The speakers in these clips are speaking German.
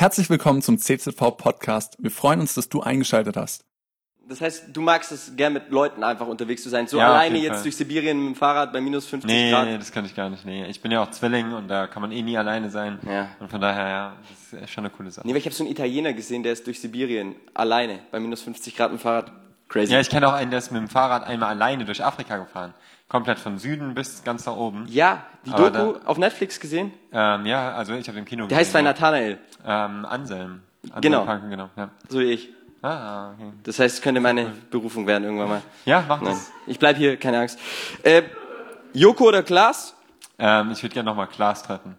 Herzlich willkommen zum CZV Podcast. Wir freuen uns, dass du eingeschaltet hast. Das heißt, du magst es gern mit Leuten einfach unterwegs zu sein. So Ja, alleine jetzt Fall. durch Sibirien mit dem Fahrrad bei minus 50 Nee, Grad. nee, das kann ich gar nicht. Nee. Ich bin ja auch Zwilling und da kann man eh nie alleine sein. Ja. Und von daher, ja, das ist schon eine coole Sache. Nee, weil ich habe so einen Italiener gesehen, der ist durch Sibirien alleine bei minus 50 Grad mit dem Fahrrad. Crazy. Ja, ich kenne auch einen, der ist mit dem Fahrrad einmal alleine durch Afrika gefahren. Komplett von Süden bis ganz nach oben. Ja, die Aber Doku auf Netflix gesehen. Ähm, ja, also ich habe im Kino Der heißt bei gesehen. Nathanael, Ähm, Anselm. Anselm Genau. Franken, genau. Ja. so wie ich. Ah, okay. Das heißt, es könnte meine Berufung werden irgendwann mal. Ja, mach Nein, das. ich bleib hier, keine Angst. Äh, Joko oder Klaas? Ähm, ich würde gerne nochmal Klaas treffen.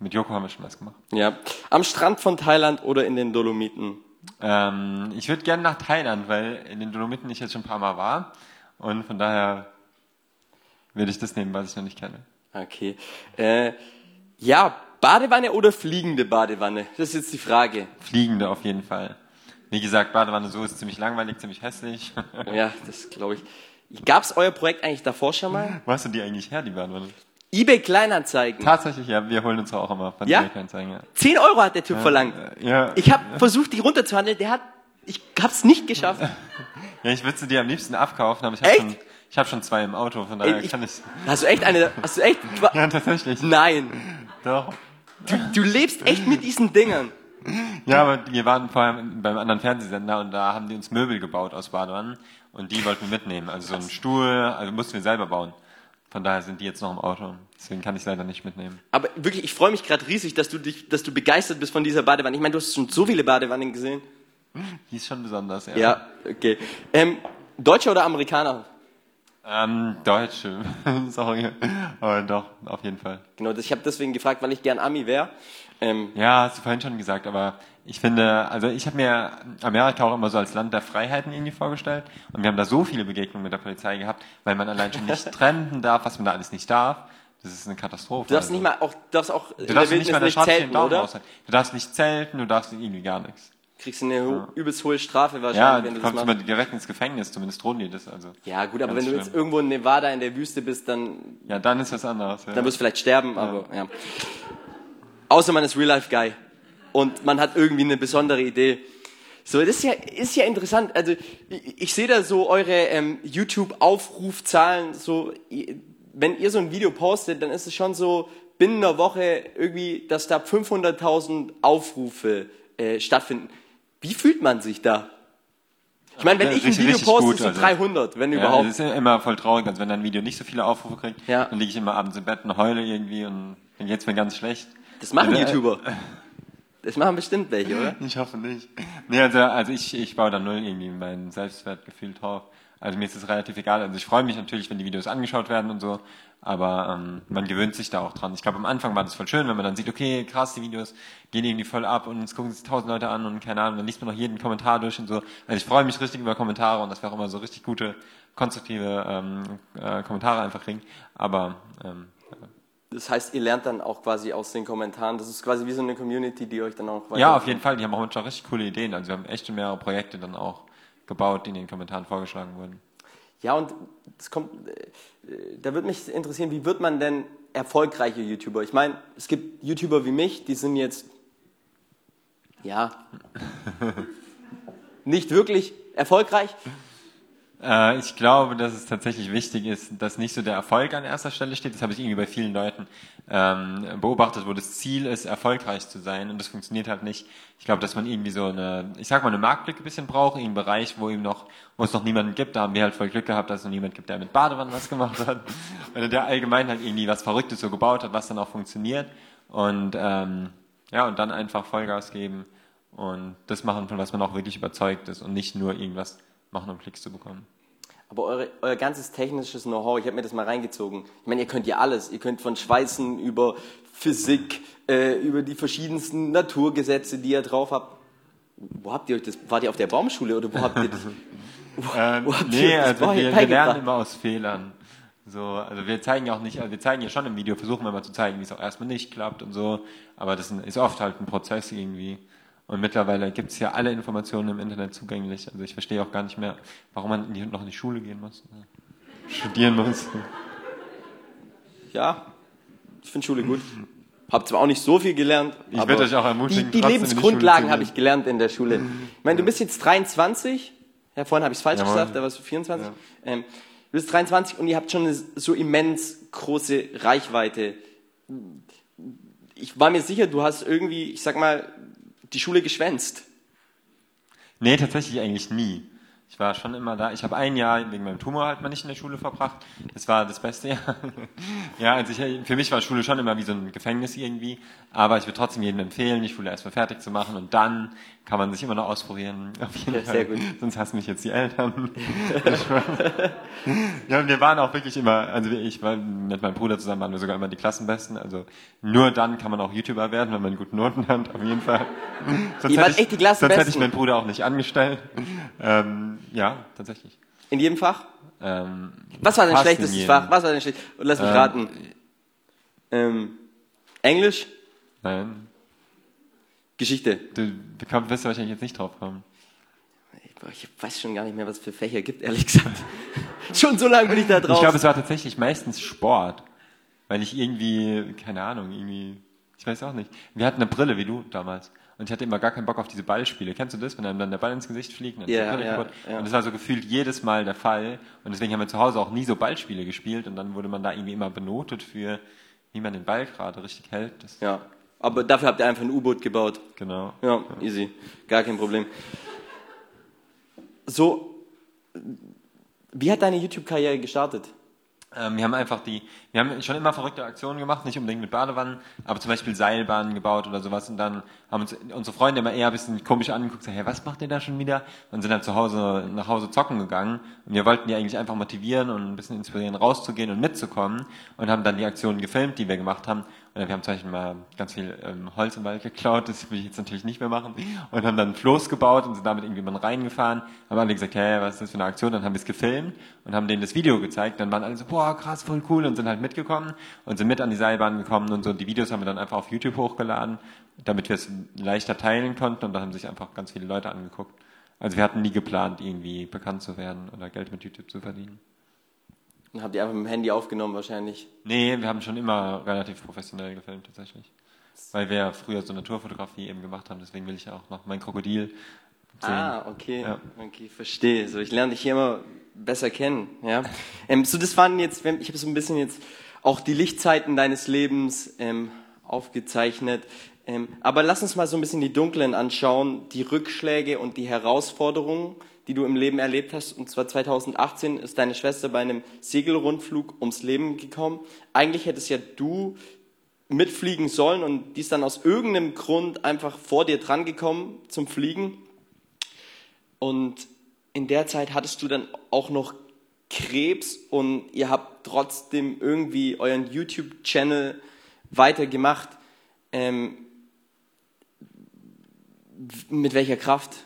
Mit Joko haben wir schon was gemacht. Ja. Am Strand von Thailand oder in den Dolomiten? Ähm, ich würde gerne nach Thailand, weil in den Dolomiten ich jetzt schon ein paar Mal war. Und von daher würde ich das nehmen, was ich noch nicht kenne. Okay. Äh, ja, Badewanne oder fliegende Badewanne? Das ist jetzt die Frage. Fliegende auf jeden Fall. Wie gesagt, Badewanne so ist ziemlich langweilig, ziemlich hässlich. Ja, das glaube ich. Gab's euer Projekt eigentlich davor schon mal? Wo hast du die eigentlich her, die Badewanne? eBay Kleinanzeigen. Tatsächlich, ja, wir holen uns auch immer von Ja? ja? zeigen, ja. 10 Euro hat der Typ verlangt. Äh, Ja, Ich habe versucht, die runterzuhandeln. Der hat, ich hab's nicht geschafft. ja, ich würde sie dir am liebsten abkaufen, aber ich habe Echt? schon, ich hab schon zwei im Auto, von daher ich, kann ich. hast du echt eine, hast du echt, Ja, tatsächlich. nein. Doch. Du, du lebst echt mit diesen Dingern. Ja, aber wir waren vorher beim anderen Fernsehsender und da haben die uns Möbel gebaut aus Badewannen und die wollten wir mitnehmen. Also so einen Stuhl, also mussten wir selber bauen. Von daher sind die jetzt noch im Auto. Deswegen kann ich leider nicht mitnehmen. Aber wirklich, ich freue mich gerade riesig, dass du dich, dass du begeistert bist von dieser Badewanne. Ich meine, du hast schon so viele Badewannen gesehen. Die ist schon besonders, ja. Ja, okay. Ähm, Deutscher oder Amerikaner? Ähm, Deutsche. Sorry. Aber doch, auf jeden Fall. Genau, ich habe deswegen gefragt, weil ich gern Ami wäre. Ähm, Ja, hast du vorhin schon gesagt, aber ich finde, also ich habe mir Amerika auch immer so als Land der Freiheiten irgendwie vorgestellt und wir haben da so viele Begegnungen mit der Polizei gehabt, weil man allein schon nicht trennen darf, was man da alles nicht darf. Das ist eine Katastrophe. du darfst Also, nicht mal auch, du darfst auch du darfst nicht mal Straße den zelten, oder? Du darfst nicht zelten, du darfst irgendwie gar nichts. Kriegst du eine ho- übelst hohe Strafe Ja, wahrscheinlich, wenn du das kommst immer machst. direkt ins Gefängnis, zumindest drohen die das. Also. Ja, gut, aber wenn du jetzt schlimm. irgendwo in Nevada in der Wüste bist, dann, Ja, dann ist was anderes. Ja. dann wirst du vielleicht sterben, aber ja. Außer man ist Real-Life-Guy und man hat irgendwie eine besondere Idee. So, das ist ja, ist ja interessant. Also, ich, ich sehe da so eure ähm, YouTube-Aufrufzahlen, so, wenn ihr so ein Video postet, dann ist es schon so, binnen einer Woche irgendwie, dass da 500.000 Aufrufe äh, stattfinden. Wie fühlt man sich da? Ich meine, wenn Ja, ich ein richtig- Video poste, gut, so also. 300, wenn Ja, überhaupt. das ist immer voll traurig, also wenn ein Video nicht so viele Aufrufe kriegt, Ja. dann liege ich immer abends im Bett und heule irgendwie und dann geht's mir ganz schlecht. Das machen Ja, YouTuber. Das machen bestimmt welche, oder? Ich hoffe nicht. Nee, also, also ich, ich baue da null irgendwie mein Selbstwertgefühl drauf. Also mir ist es relativ egal. Also ich freue mich natürlich, wenn die Videos angeschaut werden und so, aber ähm, man gewöhnt sich da auch dran. Ich glaube, am Anfang war das voll schön, wenn man dann sieht, okay, krass, die Videos gehen irgendwie voll ab und es gucken sich tausend Leute an und keine Ahnung, dann liest man noch jeden Kommentar durch und so. Also ich freue mich richtig über Kommentare und dass wir auch immer so richtig gute, konstruktive ähm, äh, Kommentare einfach kriegen. Aber ähm, Das heißt, ihr lernt dann auch quasi aus den Kommentaren. Das ist quasi wie so eine Community, die euch dann auch weiter. Ja, auf jeden Fall. Die haben auch manchmal richtig coole Ideen. Also wir haben echt mehrere Projekte dann auch gebaut, die in den Kommentaren vorgeschlagen wurden. Ja, und das kommt, äh, da würde mich interessieren, wie wird man denn erfolgreiche YouTuber? Ich meine, es gibt YouTuber wie mich, die sind jetzt, ja, nicht wirklich erfolgreich. Äh, ich glaube, dass es tatsächlich wichtig ist, dass nicht so der Erfolg an erster Stelle steht. Das habe ich irgendwie bei vielen Leuten ähm, beobachtet, wo das Ziel ist, erfolgreich zu sein und das funktioniert halt nicht. Ich glaube, dass man irgendwie so eine, ich sag mal, eine Marktlücke ein bisschen braucht, in einem Bereich, wo ihm noch, wo es noch niemanden gibt. Da haben wir halt voll Glück gehabt, dass es noch niemand gibt, der mit Badewannen was gemacht hat. Oder der allgemein halt irgendwie was Verrücktes so gebaut hat, was dann auch funktioniert. Und ähm, ja, und dann einfach Vollgas geben und das machen, von was man auch wirklich überzeugt ist und nicht nur irgendwas machen, um Klicks zu bekommen. Aber eure, euer ganzes technisches Know-how, ich habe mir das mal reingezogen. Ich meine, ihr könnt ja alles. Ihr könnt von Schweißen über Physik, äh, über die verschiedensten Naturgesetze, die ihr drauf habt. Wo habt ihr euch das? Wart ihr auf der Baumschule oder wo habt ihr das? Wo, Ähm, wo habt nee, ihr das also wir, wir lernen immer aus Fehlern. So, also wir zeigen ja auch nicht, also wir zeigen ja schon im Video, versuchen wir mal zu zeigen, wie es auch erstmal nicht klappt und so, aber das ist oft halt ein Prozess irgendwie. Und mittlerweile gibt es ja alle Informationen im Internet zugänglich. Also ich verstehe auch gar nicht mehr, warum man in noch in die Schule gehen muss. Studieren muss. Ja, ich finde Schule gut. Habe zwar auch nicht so viel gelernt, Ich aber werde euch auch ermutigen, die, die Lebensgrundlagen habe ich gelernt in der Schule. Ich meine, du bist jetzt 23. Ja, vorhin habe ich es falsch Jawohl. gesagt, da warst du 24. Ähm, du bist 23 und ihr habt schon eine so immens große Reichweite. Ich war mir sicher, du hast irgendwie, ich sag mal, die Schule geschwänzt. Nee, tatsächlich eigentlich nie. Ich war schon immer da. Ich habe ein Jahr wegen meinem Tumor halt mal nicht in der Schule verbracht. Das war das beste Jahr. ja, also ich, für mich war Schule schon immer wie so ein Gefängnis irgendwie. Aber ich würde trotzdem jedem empfehlen, die Schule erstmal fertig zu machen und dann kann man sich immer noch ausprobieren. Auf jeden Ja, Fall. sehr gut. Sonst hassen mich jetzt die Eltern. ja, wir waren auch wirklich immer, also ich war mit meinem Bruder zusammen waren wir sogar immer die Klassenbesten. Also nur dann kann man auch YouTuber werden, wenn man gute Noten hat, auf jeden Fall. Sonst wart hätte ich- echt die Klassenbesten. Sonst hätte ich meinen Bruder auch nicht angestellt. Ähm, ja, tatsächlich. In jedem Fach? Ähm, Was war dein schlechtestes. Fach? Was war dein schlechtestes? Und lass mich Ähm, raten. Ähm, Englisch? Nein, Geschichte? du bekommst, wirst du wahrscheinlich jetzt nicht drauf kommen. Ich, ich weiß schon gar nicht mehr, was es für Fächer gibt, ehrlich gesagt. schon so lange bin ich da drauf. Ich glaube, es war tatsächlich meistens Sport. Weil ich irgendwie, keine Ahnung, irgendwie, ich weiß auch nicht. Wir hatten eine Brille, wie du damals. Und ich hatte immer gar keinen Bock auf diese Ballspiele. Kennst du das, wenn einem dann der Ball ins Gesicht fliegt? Und, Ja, ja, kaputt? ja. und das war so gefühlt jedes Mal der Fall. Und deswegen haben wir zu Hause auch nie so Ballspiele gespielt. Und dann wurde man da irgendwie immer benotet für, wie man den Ball gerade richtig hält. Das, ja, aber dafür habt ihr einfach ein U-Boot gebaut. Genau. Ja, easy. Gar kein Problem. So, wie hat deine YouTube-Karriere gestartet? Ähm, wir haben einfach die, wir haben schon immer verrückte Aktionen gemacht, nicht unbedingt mit Badewannen, aber zum Beispiel Seilbahnen gebaut oder sowas und dann haben uns unsere Freunde immer eher ein bisschen komisch angeguckt, so, hey, was macht ihr da schon wieder? Und sind dann zu Hause, nach Hause zocken gegangen und wir wollten die eigentlich einfach motivieren und ein bisschen inspirieren, rauszugehen und mitzukommen und haben dann die Aktionen gefilmt, die wir gemacht haben. Und wir haben zum Beispiel mal ganz viel ähm, Holz im Wald geklaut, das will ich jetzt natürlich nicht mehr machen. Und haben dann ein Floß gebaut und sind damit irgendwie mal reingefahren. Haben alle gesagt, hey, was ist das für eine Aktion? Dann haben wir es gefilmt und haben denen das Video gezeigt. Dann waren alle so, boah, krass, voll cool und sind halt mitgekommen und sind mit an die Seilbahn gekommen und so. Die Videos haben wir dann einfach auf YouTube hochgeladen, damit wir es leichter teilen konnten und da haben sich einfach ganz viele Leute angeguckt. Also wir hatten nie geplant, irgendwie bekannt zu werden oder Geld mit YouTube zu verdienen. Habt ihr einfach mit dem Handy aufgenommen wahrscheinlich? Nee, wir haben schon immer relativ professionell gefilmt tatsächlich. Weil wir ja früher so Naturfotografie eben gemacht haben, deswegen will ich ja auch noch mein Krokodil sehen. Ah, okay. Ja. Okay, verstehe. So, ich lerne dich hier immer besser kennen. Ja. Ähm, so, das waren jetzt, ich habe so ein bisschen jetzt auch die Lichtzeiten deines Lebens ähm, aufgezeichnet. Ähm, aber lass uns mal so ein bisschen die dunklen anschauen, die Rückschläge und die Herausforderungen, die du im Leben erlebt hast. Und zwar 2018 ist deine Schwester bei einem Segelrundflug ums Leben gekommen. Eigentlich hättest ja du mitfliegen sollen und die ist dann aus irgendeinem Grund einfach vor dir dran gekommen zum Fliegen. Und in der Zeit hattest du dann auch noch Krebs und ihr habt trotzdem irgendwie euren YouTube-Channel weitergemacht. Ähm, mit welcher Kraft?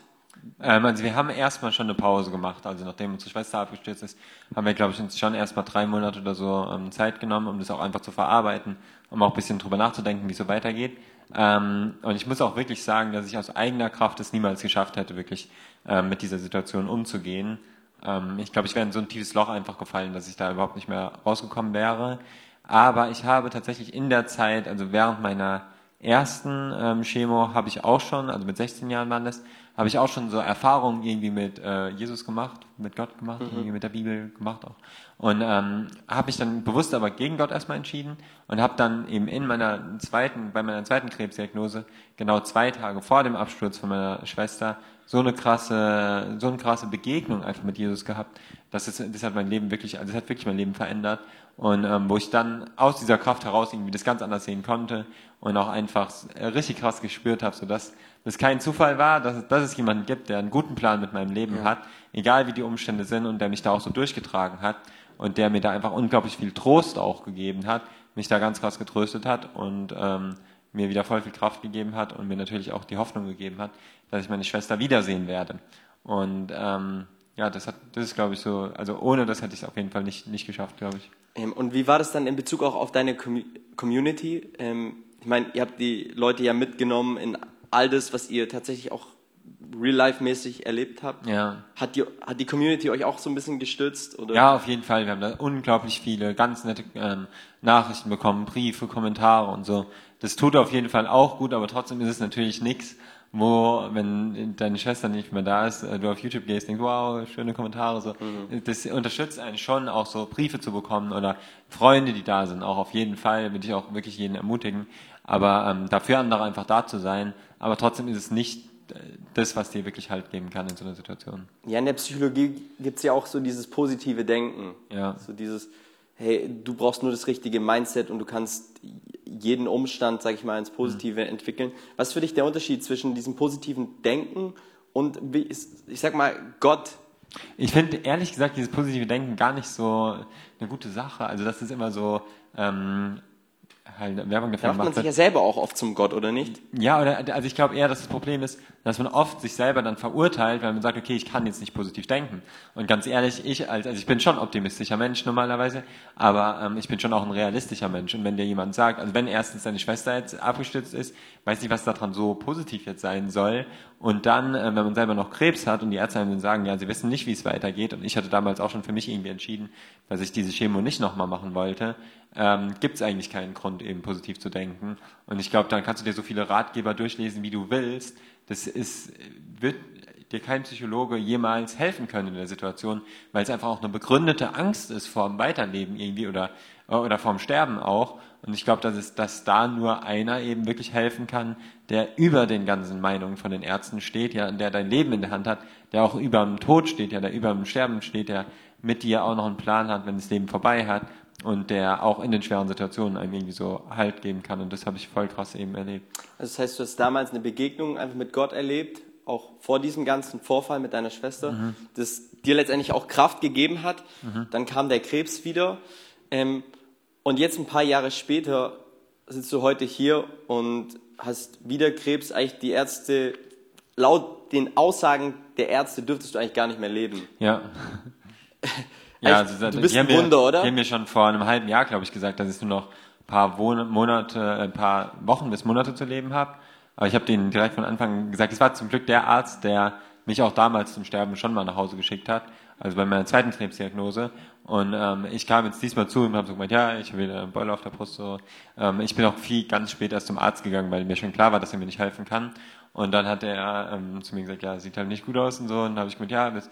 Ähm, also wir haben erstmal schon eine Pause gemacht. Also nachdem unsere Schwester abgestürzt ist, haben wir, glaube ich, uns schon erstmal drei Monate oder so ähm, Zeit genommen, um das auch einfach zu verarbeiten, um auch ein bisschen drüber nachzudenken, wie es so weitergeht. Ähm, und ich muss auch wirklich sagen, dass ich aus eigener Kraft es niemals geschafft hätte, wirklich ähm, mit dieser Situation umzugehen. Ähm, ich glaube, ich wäre in so ein tiefes Loch einfach gefallen, dass ich da überhaupt nicht mehr rausgekommen wäre. Aber ich habe tatsächlich in der Zeit, also während meiner ersten ähm, Chemo habe ich auch schon, also mit 16 Jahren waren das, habe ich auch schon so Erfahrungen irgendwie mit äh, Jesus gemacht, mit Gott gemacht, irgendwie mit der Bibel gemacht auch. Und ähm, habe mich dann bewusst aber gegen Gott erstmal entschieden und habe dann eben in meiner zweiten, bei meiner zweiten Krebsdiagnose, genau zwei Tage vor dem Absturz von meiner Schwester, so eine krasse, so eine krasse Begegnung einfach mit Jesus gehabt. Das, ist, das hat mein Leben wirklich, also das hat wirklich mein Leben verändert. Und ähm, wo ich dann aus dieser Kraft heraus irgendwie das ganz anders sehen konnte und auch einfach äh, richtig krass gespürt habe, so dass das kein Zufall war, dass, dass es jemanden gibt, der einen guten Plan mit meinem Leben hat, egal wie die Umstände sind und der mich da auch so durchgetragen hat und der mir da einfach unglaublich viel Trost auch gegeben hat, mich da ganz krass getröstet hat und ähm, mir wieder voll viel Kraft gegeben hat und mir natürlich auch die Hoffnung gegeben hat, dass ich meine Schwester wiedersehen werde. Und ähm, ja, das hat, das ist glaube ich so, also ohne das hätte ich es auf jeden Fall nicht, nicht geschafft, glaube ich. Ähm, und wie war das dann in Bezug auch auf deine Com Community? Ähm, ich meine, ihr habt die Leute ja mitgenommen in all das, was ihr tatsächlich auch real-life-mäßig erlebt habt. Ja. Hat die, hat die Community euch auch so ein bisschen gestützt? Oder? Ja, auf jeden Fall. Wir haben da unglaublich viele ganz nette ähm, Nachrichten bekommen, Briefe, Kommentare und so. Das tut auf jeden Fall auch gut, aber trotzdem ist es natürlich nichts, wo, wenn deine Schwester nicht mehr da ist, äh, du auf YouTube gehst, denkst, wow, schöne Kommentare, so. Mhm. Das unterstützt einen schon, auch so Briefe zu bekommen oder Freunde, die da sind, auch auf jeden Fall, würde ich auch wirklich jeden ermutigen. Aber ähm, dafür andere einfach da zu sein, aber trotzdem ist es nicht äh, das, was dir wirklich Halt geben kann in so einer Situation. Ja, in der Psychologie gibt es ja auch so dieses positive Denken. Ja. So dieses, hey, du brauchst nur das richtige Mindset und du kannst jeden Umstand, sag ich mal, ins Positive mhm. entwickeln. Was ist für dich der Unterschied zwischen diesem positiven Denken und, ich sag mal, Gott? Ich finde ehrlich gesagt dieses positive Denken gar nicht so eine gute Sache. Also das ist immer so, ähm, halt Werbung dafür da macht man sich ja selber auch oft zum Gott, oder nicht? Ja, oder, also ich glaube eher, dass das Problem ist, dass man oft sich selber dann verurteilt, weil man sagt, okay, ich kann jetzt nicht positiv denken. Und ganz ehrlich, ich als, also ich bin schon optimistischer Mensch normalerweise, aber ähm, ich bin schon auch ein realistischer Mensch. Und wenn dir jemand sagt, also wenn erstens deine Schwester jetzt abgestürzt ist, weiß nicht, was daran so positiv jetzt sein soll. Und dann, äh, wenn man selber noch Krebs hat und die Ärzte einem sagen, ja, sie wissen nicht, wie es weitergeht. Und ich hatte damals auch schon für mich irgendwie entschieden, dass ich diese Chemo nicht nochmal machen wollte ähm, gibt es eigentlich keinen Grund, eben positiv zu denken. Und ich glaube, dann kannst du dir so viele Ratgeber durchlesen, wie du willst. Das ist, wird dir kein Psychologe jemals helfen können in der Situation, weil es einfach auch eine begründete Angst ist vor dem Weiterleben irgendwie oder, oder vorm Sterben auch. Und ich glaube, dass, es, dass da nur einer eben wirklich helfen kann, der über den ganzen Meinungen von den Ärzten steht, ja, der dein Leben in der Hand hat, der auch über dem Tod steht, ja, der über dem Sterben steht, der mit dir auch noch einen Plan hat, wenn das Leben vorbei hat und der auch in den schweren Situationen einem irgendwie so Halt geben kann. Und das habe ich voll krass eben erlebt. Also das heißt, du hast damals eine Begegnung einfach mit Gott erlebt, auch vor diesem ganzen Vorfall mit deiner Schwester, mhm. das dir letztendlich auch Kraft gegeben hat. Mhm. Dann kam der Krebs wieder. Ähm, und jetzt ein paar Jahre später sitzt du heute hier und hast wieder Krebs. Eigentlich die Ärzte, laut den Aussagen der Ärzte dürftest du eigentlich gar nicht mehr leben. Ja. Ja, also, du bist ein Wunder, mir, oder? Die haben mir schon vor einem halben Jahr, glaube ich, gesagt, dass ich nur noch ein paar Monate, äh, ein paar Wochen bis Monate zu leben habe. Aber ich habe denen direkt von Anfang an gesagt, es war zum Glück der Arzt, der mich auch damals zum Sterben schon mal nach Hause geschickt hat, also bei meiner zweiten Krebsdiagnose. Und ähm, ich kam jetzt diesmal zu und habe so gemeint, ja, ich habe wieder einen Beule auf der Brust. So. Ähm, ich bin auch viel ganz spät erst zum Arzt gegangen, weil mir schon klar war, dass er mir nicht helfen kann. Und dann hat er ähm, zu mir gesagt, ja, sieht halt nicht gut aus und so. Und dann habe ich gemeint, ja, das,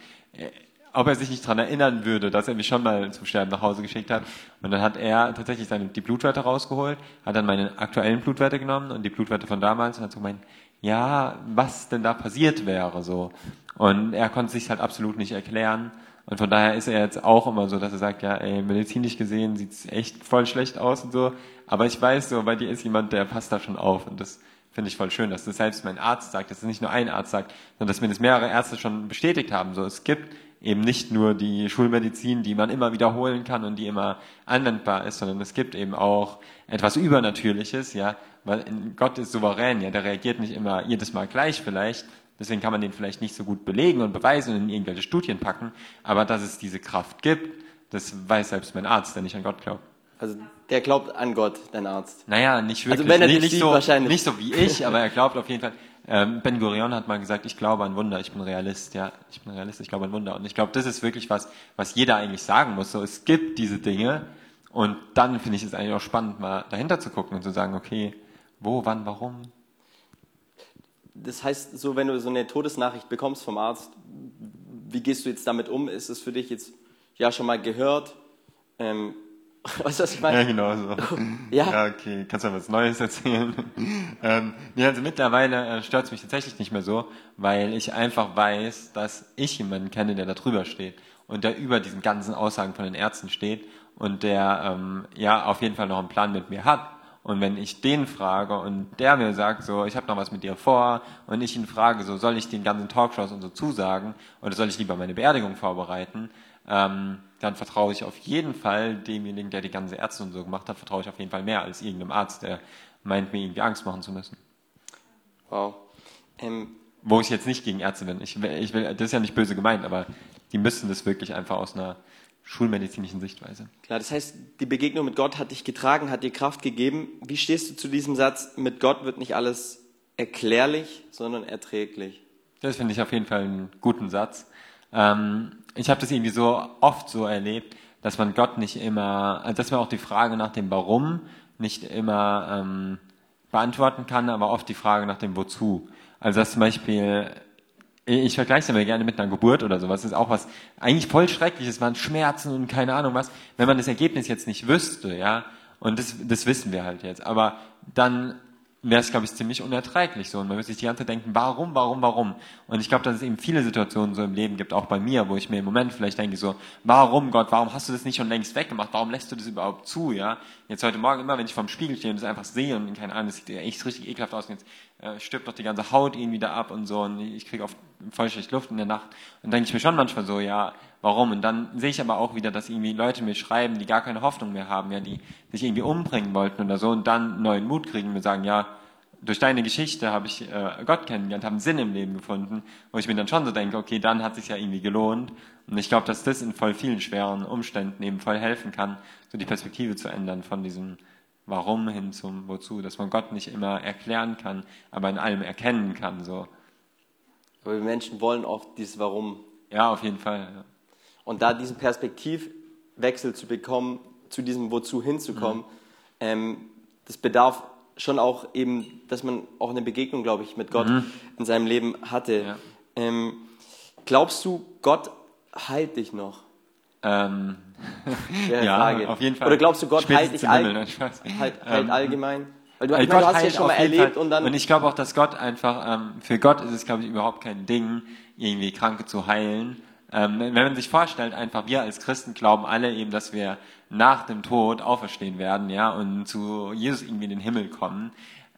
ob er sich nicht daran erinnern würde, dass er mich schon mal zum Sterben nach Hause geschickt hat. Und dann hat er tatsächlich seine, die Blutwerte rausgeholt, hat dann meine aktuellen Blutwerte genommen und die Blutwerte von damals und hat so gemeint, ja, was denn da passiert wäre, so. Und er konnte sich halt absolut nicht erklären. Und von daher ist er jetzt auch immer so, dass er sagt, ja, ey, medizinisch gesehen sieht's echt voll schlecht aus und so. Aber ich weiß so, bei dir ist jemand, der passt da schon auf. Und das finde ich voll schön, dass das selbst mein Arzt sagt, dass es nicht nur ein Arzt sagt, sondern dass mir das mehrere Ärzte schon bestätigt haben. So, es gibt eben nicht nur die Schulmedizin, die man immer wiederholen kann und die immer anwendbar ist, sondern es gibt eben auch etwas Übernatürliches, ja, weil Gott ist souverän, ja, der reagiert nicht immer jedes Mal gleich vielleicht, deswegen kann man den vielleicht nicht so gut belegen und beweisen und in irgendwelche Studien packen, aber dass es diese Kraft gibt, das weiß selbst mein Arzt, der nicht an Gott glaubt. Also der glaubt an Gott, dein Arzt. Naja, nicht wirklich. Also wenn er nicht, nicht, so, wahrscheinlich. nicht so wie ich, aber er glaubt auf jeden Fall. Ähm, ben Gurion hat mal gesagt, ich glaube an Wunder, ich bin Realist, ja, ich bin Realist, ich glaube an Wunder. Und ich glaube, das ist wirklich was, was jeder eigentlich sagen muss. So, es gibt diese Dinge und dann finde ich es eigentlich auch spannend, mal dahinter zu gucken und zu sagen, okay, wo, wann, warum. Das heißt, so wenn du so eine Todesnachricht bekommst vom Arzt, wie gehst du jetzt damit um? Ist es für dich jetzt ja schon mal gehört? Ähm, Weißt du, was ich meine? Ja, genau so. ja. ja, okay. Kannst du was Neues erzählen? ähm, nee, also mittlerweile äh, stört es mich tatsächlich nicht mehr so, weil ich einfach weiß, dass ich jemanden kenne, der da drüber steht und der über diesen ganzen Aussagen von den Ärzten steht und der ähm, ja auf jeden Fall noch einen Plan mit mir hat. Und wenn ich den frage und der mir sagt, so, ich habe noch was mit dir vor, und ich ihn frage, so, soll ich den ganzen Talkshows und so zusagen oder soll ich lieber meine Beerdigung vorbereiten, ähm, dann vertraue ich auf jeden Fall demjenigen, der die ganze Ärzte und so gemacht hat, vertraue ich auf jeden Fall mehr als irgendeinem Arzt, der meint, mir irgendwie Angst machen zu müssen. Wow. Ähm, Wo ich jetzt nicht gegen Ärzte bin. Ich, ich will, das ist ja nicht böse gemeint, aber die müssen das wirklich einfach aus einer schulmedizinischen Sichtweise. Klar, das heißt, die Begegnung mit Gott hat dich getragen, hat dir Kraft gegeben. Wie stehst du zu diesem Satz, mit Gott wird nicht alles erklärlich, sondern erträglich? Das finde ich auf jeden Fall einen guten Satz. Ähm, ich habe das irgendwie so oft so erlebt, dass man Gott nicht immer, also dass man auch die Frage nach dem Warum nicht immer ähm, beantworten kann, aber oft die Frage nach dem Wozu. Also dass zum Beispiel, ich vergleiche es immer gerne mit einer Geburt oder sowas, das ist auch was eigentlich voll Schreckliches, man Schmerzen und keine Ahnung was, wenn man das Ergebnis jetzt nicht wüsste, ja, und das, das wissen wir halt jetzt, aber dann wäre es, glaube ich, ziemlich unerträglich so. Und man würde sich die ganze Zeit denken, warum, warum, warum? Und ich glaube, dass es eben viele Situationen so im Leben gibt, auch bei mir, wo ich mir im Moment vielleicht denke so, warum Gott, warum hast du das nicht schon längst weggemacht? Warum lässt du das überhaupt zu, ja? Jetzt heute Morgen immer, wenn ich vorm Spiegel stehe und das einfach sehe und keine Ahnung, das sieht echt richtig ekelhaft aus jetzt äh, stirbt doch die ganze Haut irgendwie da ab und so und ich kriege oft voll schlecht Luft in der Nacht und denke ich mir schon manchmal so, ja, warum? Und dann sehe ich aber auch wieder, dass irgendwie Leute mir schreiben, die gar keine Hoffnung mehr haben, ja, die sich irgendwie umbringen wollten oder so und dann neuen Mut kriegen und mir sagen, ja, durch deine Geschichte habe ich äh, Gott kennengelernt, habe Sinn im Leben gefunden, wo ich mir dann schon so denke, okay, dann hat sich ja irgendwie gelohnt. Und ich glaube, dass das in voll vielen schweren Umständen eben voll helfen kann, so die Perspektive zu ändern von diesem Warum hin zum Wozu, dass man Gott nicht immer erklären kann, aber in allem erkennen kann. So. Aber wir Menschen wollen oft dieses Warum. Ja, auf jeden Fall. Ja. Und da diesen Perspektivwechsel zu bekommen, zu diesem Wozu hinzukommen, mhm. ähm, das bedarf schon auch eben, dass man auch eine Begegnung, glaube ich, mit Gott mhm. in seinem Leben hatte. Ja. Ähm, glaubst du, Gott heilt dich noch? Ähm, ja, Frage. auf jeden Fall. Oder glaubst du, Gott heilt dich all, halt, halt ähm, allgemein? Weil du, ich meine, du hast ja schon mal erlebt und dann. Und ich glaube auch, dass Gott einfach, ähm, für Gott ist es, glaube ich, überhaupt kein Ding, irgendwie Kranke zu heilen. Ähm, wenn man sich vorstellt, einfach wir als Christen glauben alle eben, dass wir nach dem Tod auferstehen werden, ja, und zu Jesus irgendwie in den Himmel kommen.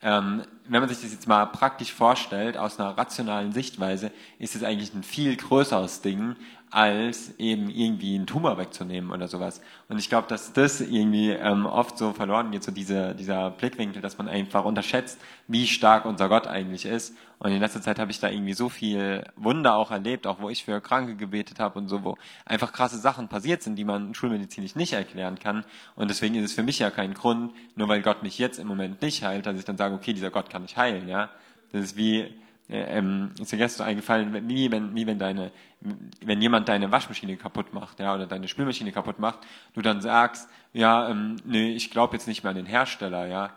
Ähm, wenn man sich das jetzt mal praktisch vorstellt, aus einer rationalen Sichtweise, ist es eigentlich ein viel größeres Ding, als eben irgendwie einen Tumor wegzunehmen oder sowas. Und ich glaube, dass das irgendwie ähm, oft so verloren geht, so diese, dieser Blickwinkel, dass man einfach unterschätzt, wie stark unser Gott eigentlich ist. Und in letzter Zeit habe ich da irgendwie so viel Wunder auch erlebt, auch wo ich für Kranke gebetet habe und so, wo einfach krasse Sachen passiert sind, die man schulmedizinisch nicht erklären kann. Und deswegen ist es für mich ja kein Grund, nur weil Gott mich jetzt im Moment nicht heilt, dass ich dann sage, okay, dieser Gott kann nicht heilen, ja. Das ist wie, ähm, ist mir gestern eingefallen, wie wenn, wie wenn deine, wenn jemand deine Waschmaschine kaputt macht, ja, oder deine Spülmaschine kaputt macht, du dann sagst, ja, ähm, nee, ich glaube jetzt nicht mehr an den Hersteller, ja,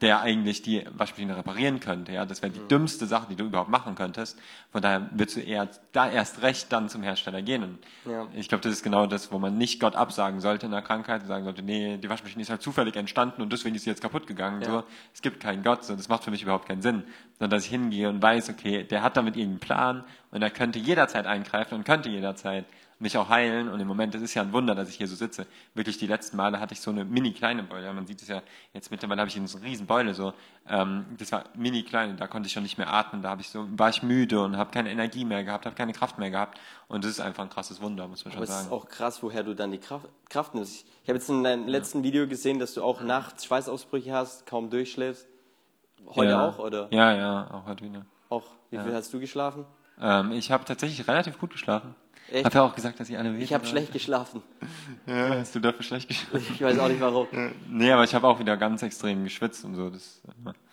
der eigentlich die Waschmaschine reparieren könnte. Ja, das wäre die mhm. dümmste Sache, die du überhaupt machen könntest. Von daher würdest du eher da erst recht dann zum Hersteller gehen. Und ja. ich glaube, das ist genau das, wo man nicht Gott absagen sollte in der Krankheit und sagen sollte, nee, die Waschmaschine ist halt zufällig entstanden und deswegen ist sie jetzt kaputt gegangen. Ja. So, es gibt keinen Gott, so, das macht für mich überhaupt keinen Sinn. Sondern dass ich hingehe und weiß, okay, der hat damit irgendeinen Plan und er könnte jederzeit eingreifen und könnte jederzeit mich auch heilen. Und im Moment, es ist ja ein Wunder, dass ich hier so sitze. Wirklich die letzten Male hatte ich so eine mini kleine Beule. Man sieht es ja jetzt mittlerweile habe ich eine riesen Beule so. Ähm, das war mini klein, da konnte ich schon nicht mehr atmen. Da habe ich so war ich müde und habe keine Energie mehr gehabt, habe keine Kraft mehr gehabt. Und das ist einfach ein krasses Wunder, muss man schon Aber sagen. Es ist auch krass, woher du dann die Kraft, Kraft nimmst. Ich habe jetzt in deinem letzten Video gesehen, dass du auch nachts Schweißausbrüche hast, kaum durchschläfst. Heute ja. auch, oder? Ja, ja, auch heute wieder. Auch. Wie ja. viel hast du geschlafen? Ähm, ich habe tatsächlich relativ gut geschlafen. Echt? Hab ja auch gesagt, dass ich alle Ich habe schlecht geschlafen. Ja, hast du dafür schlecht geschlafen? Ich weiß auch nicht warum. Nee, aber ich habe auch wieder ganz extrem geschwitzt und so. Das,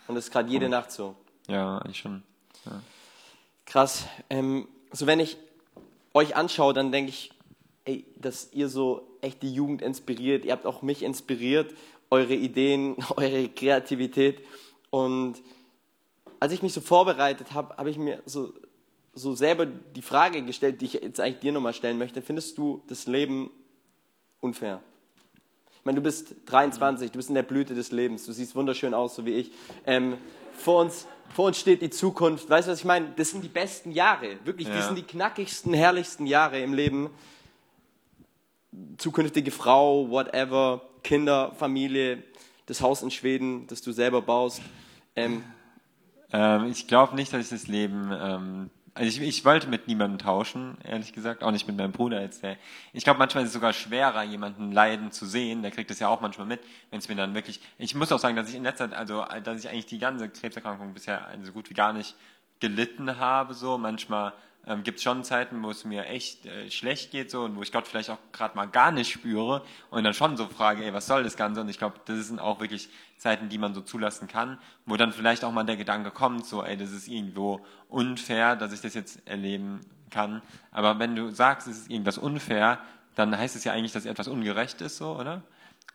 und das ist gerade jede Nacht so? Ja, eigentlich schon. Ja. Krass. Ähm, so wenn ich euch anschaue, dann denke ich, ey, dass ihr so echt die Jugend inspiriert. Ihr habt auch mich inspiriert, eure Ideen, eure Kreativität. Und als ich mich so vorbereitet habe, habe ich mir so so selber die Frage gestellt, die ich jetzt eigentlich dir nochmal stellen möchte. Findest du das Leben unfair? Ich meine, du bist 23, du bist in der Blüte des Lebens, du siehst wunderschön aus, so wie ich. Ähm, vor, uns, vor uns steht die Zukunft. Weißt du, was ich meine? Das sind die besten Jahre. Wirklich, ja. die sind die knackigsten, herrlichsten Jahre im Leben. Zukünftige Frau, whatever, Kinder, Familie, das Haus in Schweden, das du selber baust. Ähm, ähm, ich glaube nicht, dass ich das Leben ähm, also ich, ich wollte mit niemandem tauschen, ehrlich gesagt, auch nicht mit meinem Bruder jetzt. Der, ich glaube, manchmal ist es sogar schwerer, jemanden leiden zu sehen. Der kriegt es ja auch manchmal mit, wenn es mir dann wirklich. Ich muss auch sagen, dass ich in letzter Zeit, also dass ich eigentlich die ganze Krebserkrankung bisher so gut wie gar nicht gelitten habe. So manchmal ähm, gibt es schon Zeiten, wo es mir echt äh, schlecht geht so und wo ich Gott vielleicht auch gerade mal gar nicht spüre und dann schon so frage, ey, was soll das Ganze? Und ich glaube, das sind auch wirklich Zeiten, die man so zulassen kann, wo dann vielleicht auch mal der Gedanke kommt, so, ey, das ist irgendwo unfair, dass ich das jetzt erleben kann. Aber wenn du sagst, es ist irgendwas unfair, dann heißt es ja eigentlich, dass etwas ungerecht ist, so, oder?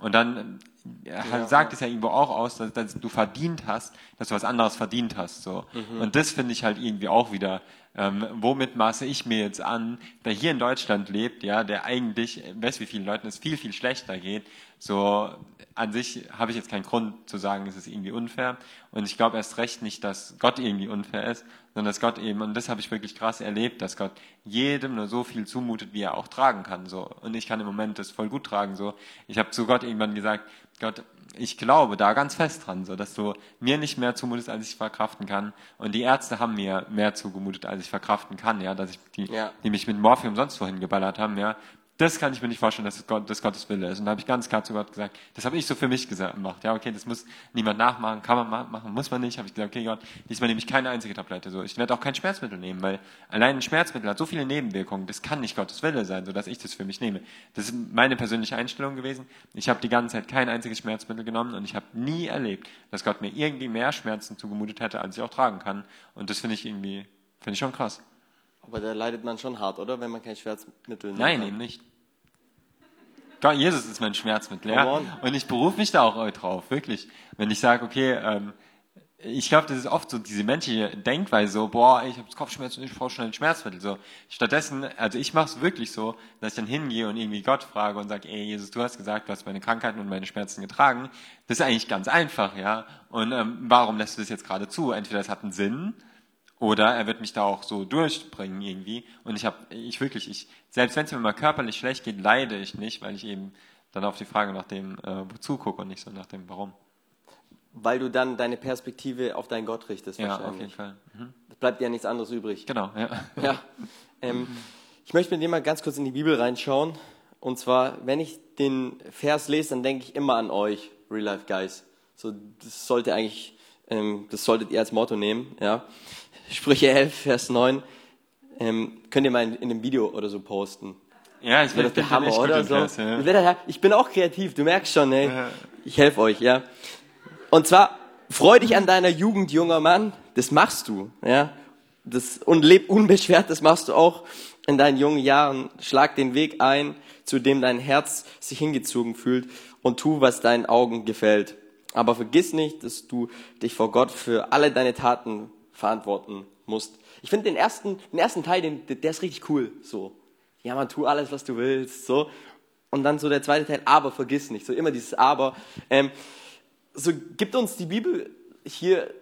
Und dann äh, ja. sagt es ja irgendwo auch aus, dass, dass, du verdient hast, dass du was anderes verdient hast. So. Mhm. Und das finde ich halt irgendwie auch wieder ähm, womit maße ich mir jetzt an, der hier in Deutschland lebt, ja, der eigentlich, weiß wie vielen Leuten es viel, viel schlechter geht, so an sich habe ich jetzt keinen Grund zu sagen, es ist irgendwie unfair. Und ich glaube erst recht nicht, dass Gott irgendwie unfair ist, sondern dass Gott eben, und das habe ich wirklich krass erlebt, dass Gott jedem nur so viel zumutet, wie er auch tragen kann. So. Und ich kann im Moment das voll gut tragen. So. Ich habe zu Gott irgendwann gesagt, Gott, ich glaube da ganz fest dran, so dass du mir nicht mehr zumutest, als ich verkraften kann. Und die Ärzte haben mir mehr zugemutet, als ich verkraften kann, ja, dass ich die, ja. die mich mit Morphium sonst wohin geballert haben, ja, das kann ich mir nicht vorstellen, dass dass Gottes Wille ist. Und da habe ich ganz klar zu Gott gesagt, das habe ich so für mich gemacht. Ja, okay, das muss niemand nachmachen, kann man machen, muss man nicht. Habe ich gesagt, okay Gott, diesmal nehme ich keine einzige Tablette. So, ich werde auch kein Schmerzmittel nehmen, weil allein ein Schmerzmittel hat so viele Nebenwirkungen. Das kann nicht Gottes Wille sein, so dass ich das für mich nehme. Das ist meine persönliche Einstellung gewesen. Ich habe die ganze Zeit kein einziges Schmerzmittel genommen und ich habe nie erlebt, dass Gott mir irgendwie mehr Schmerzen zugemutet hätte, als ich auch tragen kann. Und das finde ich irgendwie, finde ich schon krass. Aber da leidet man schon hart, oder? Wenn man kein Schmerzmittel nimmt. Nein, eben nicht. Gott, Jesus ist mein Schmerzmittel, ja. Und ich berufe mich da auch drauf, wirklich. Wenn ich sage, okay, ähm, ich glaube, das ist oft so diese menschliche Denkweise, so, boah, ich habe Kopfschmerzen und ich brauche schnell ein Schmerzmittel. So. Stattdessen, also ich mache es wirklich so, dass ich dann hingehe und irgendwie Gott frage und sage, ey Jesus, du hast gesagt, du hast meine Krankheiten und meine Schmerzen getragen. Das ist eigentlich ganz einfach, ja. Und ähm, warum lässt du das jetzt gerade zu? Entweder es hat einen Sinn oder er wird mich da auch so durchbringen irgendwie. Und ich habe, ich wirklich, ich, selbst wenn es mir mal körperlich schlecht geht, leide ich nicht, weil ich eben dann auf die Frage nach dem äh, wozu gucke und nicht so nach dem warum. Weil du dann deine Perspektive auf deinen Gott richtest. Ja, auf jeden Fall. Mhm. Es bleibt ja nichts anderes übrig. Genau, ja. ja. Ähm, ich möchte mit dir mal ganz kurz in die Bibel reinschauen. Und zwar, wenn ich den Vers lese, dann denke ich immer an euch, Real Life Guys. So, das sollte eigentlich, ähm, das solltet ihr als Motto nehmen, ja. Sprüche 11, Vers 9. Ähm, könnt ihr mal in, in einem Video oder so posten. Ja, ich werde der Hammer, oder so. Vers, ja. Ich bin auch kreativ, du merkst schon, ey. Ja. Ich helfe euch, ja. Und zwar, freu dich an deiner Jugend, junger Mann. Das machst du, ja. Das, und leb unbeschwert, das machst du auch in deinen jungen Jahren. Schlag den Weg ein, zu dem dein Herz sich hingezogen fühlt und tu, was deinen Augen gefällt. Aber vergiss nicht, dass du dich vor Gott für alle deine Taten verantworten musst. Ich finde den ersten, den ersten Teil, den, der ist richtig cool. So, ja, man tu alles, was du willst. So und dann so der zweite Teil, aber vergiss nicht. So immer dieses Aber. Ähm, so gibt uns die Bibel hier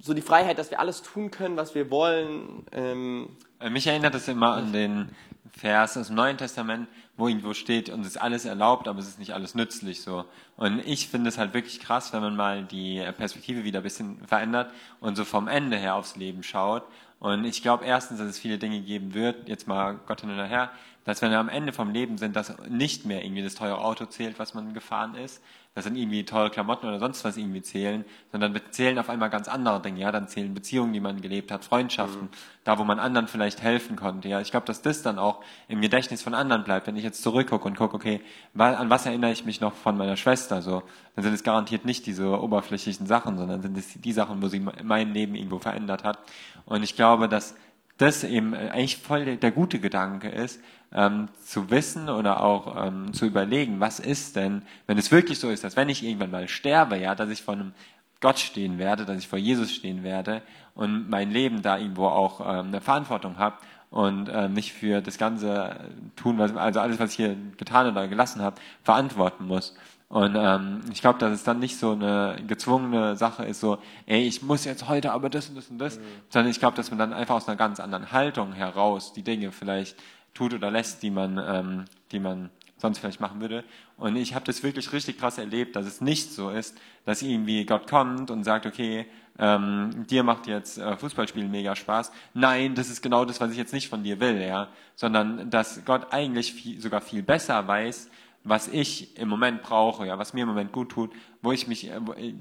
so die Freiheit, dass wir alles tun können, was wir wollen. Ähm, Mich erinnert das immer an den Vers aus dem Neuen Testament, wo irgendwo steht, uns ist alles erlaubt, aber es ist nicht alles nützlich so. Und ich finde es halt wirklich krass, wenn man mal die Perspektive wieder ein bisschen verändert und so vom Ende her aufs Leben schaut. Und ich glaube erstens, dass es viele Dinge geben wird, jetzt mal Gott hin und her, dass wenn wir am Ende vom Leben sind, dass nicht mehr irgendwie das teure Auto zählt, was man gefahren ist, dass dann irgendwie teure Klamotten oder sonst was irgendwie zählen, sondern wir zählen auf einmal ganz andere Dinge. Ja, dann zählen Beziehungen, die man gelebt hat, Freundschaften, mhm. da wo man anderen vielleicht helfen konnte. Ja, ich glaube, dass das dann auch im Gedächtnis von anderen bleibt. Wenn ich jetzt zurückgucke und gucke, okay, an was erinnere ich mich noch von meiner Schwester? So, dann sind es garantiert nicht diese oberflächlichen Sachen, sondern sind es die Sachen, wo sie mein Leben irgendwo verändert hat. Und ich glaube, dass das eben eigentlich voll der, der gute Gedanke ist, ähm, zu wissen oder auch ähm, zu überlegen, was ist denn, wenn es wirklich so ist, dass wenn ich irgendwann mal sterbe, ja, dass ich vor einem Gott stehen werde, dass ich vor Jesus stehen werde und mein Leben da irgendwo auch ähm, eine Verantwortung habe und äh, mich für das Ganze tun, was, also alles, was ich hier getan oder gelassen habe, verantworten muss. Und ähm, ich glaube, dass es dann nicht so eine gezwungene Sache ist, so, ey, ich muss jetzt heute aber das und das und das, mhm. sondern ich glaube, dass man dann einfach aus einer ganz anderen Haltung heraus die Dinge vielleicht tut oder lässt, die man, ähm, die man sonst vielleicht machen würde. Und ich habe das wirklich richtig krass erlebt, dass es nicht so ist, dass irgendwie Gott kommt und sagt, okay, ähm, dir macht jetzt äh, Fußballspielen mega Spaß. Nein, das ist genau das, was ich jetzt nicht von dir will, ja. Sondern dass Gott eigentlich viel, sogar viel besser weiß, was ich im Moment brauche, ja, was mir im Moment gut tut, wo ich mich,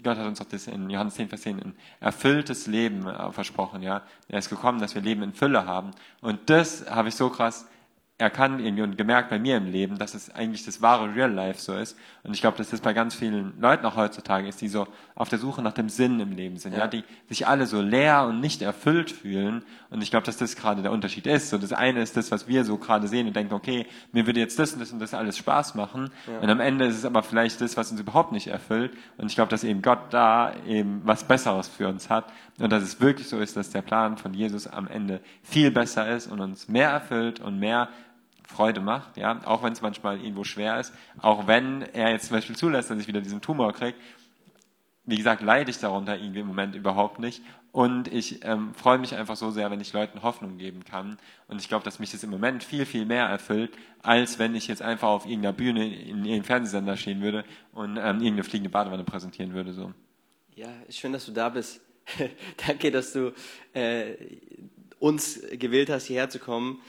Gott hat uns doch das in Johannes 10, Vers 10, ein erfülltes Leben äh, versprochen, ja. Er ist gekommen, dass wir Leben in Fülle haben. Und das habe ich so krass erkannt irgendwie und gemerkt bei mir im Leben, dass es eigentlich das wahre Real Life so ist. Und ich glaube, dass das bei ganz vielen Leuten auch heutzutage ist, die so auf der Suche nach dem Sinn im Leben sind, ja, Ja. die sich alle so leer und nicht erfüllt fühlen. Und ich glaube, dass das gerade der Unterschied ist. So das eine ist das, was wir so gerade sehen und denken, okay, mir würde jetzt das und das und das alles Spaß machen. Und am Ende ist es aber vielleicht das, was uns überhaupt nicht erfüllt. Und ich glaube, dass eben Gott da eben was Besseres für uns hat. Und dass es wirklich so ist, dass der Plan von Jesus am Ende viel besser ist und uns mehr erfüllt und mehr Freude macht, ja, auch wenn es manchmal irgendwo schwer ist, auch wenn er jetzt zum Beispiel zulässt, dass ich wieder diesen Tumor kriege, wie gesagt, leide ich darunter irgendwie im Moment überhaupt nicht. Und ich ähm, freue mich einfach so sehr, wenn ich Leuten Hoffnung geben kann. Und ich glaube, dass mich das im Moment viel, viel mehr erfüllt, als wenn ich jetzt einfach auf irgendeiner Bühne in irgendeinem Fernsehsender stehen würde und ähm, irgendeine fliegende Badewanne präsentieren würde. So. Ja, schön, dass du da bist. Danke, dass du äh, uns gewählt hast, hierher zu kommen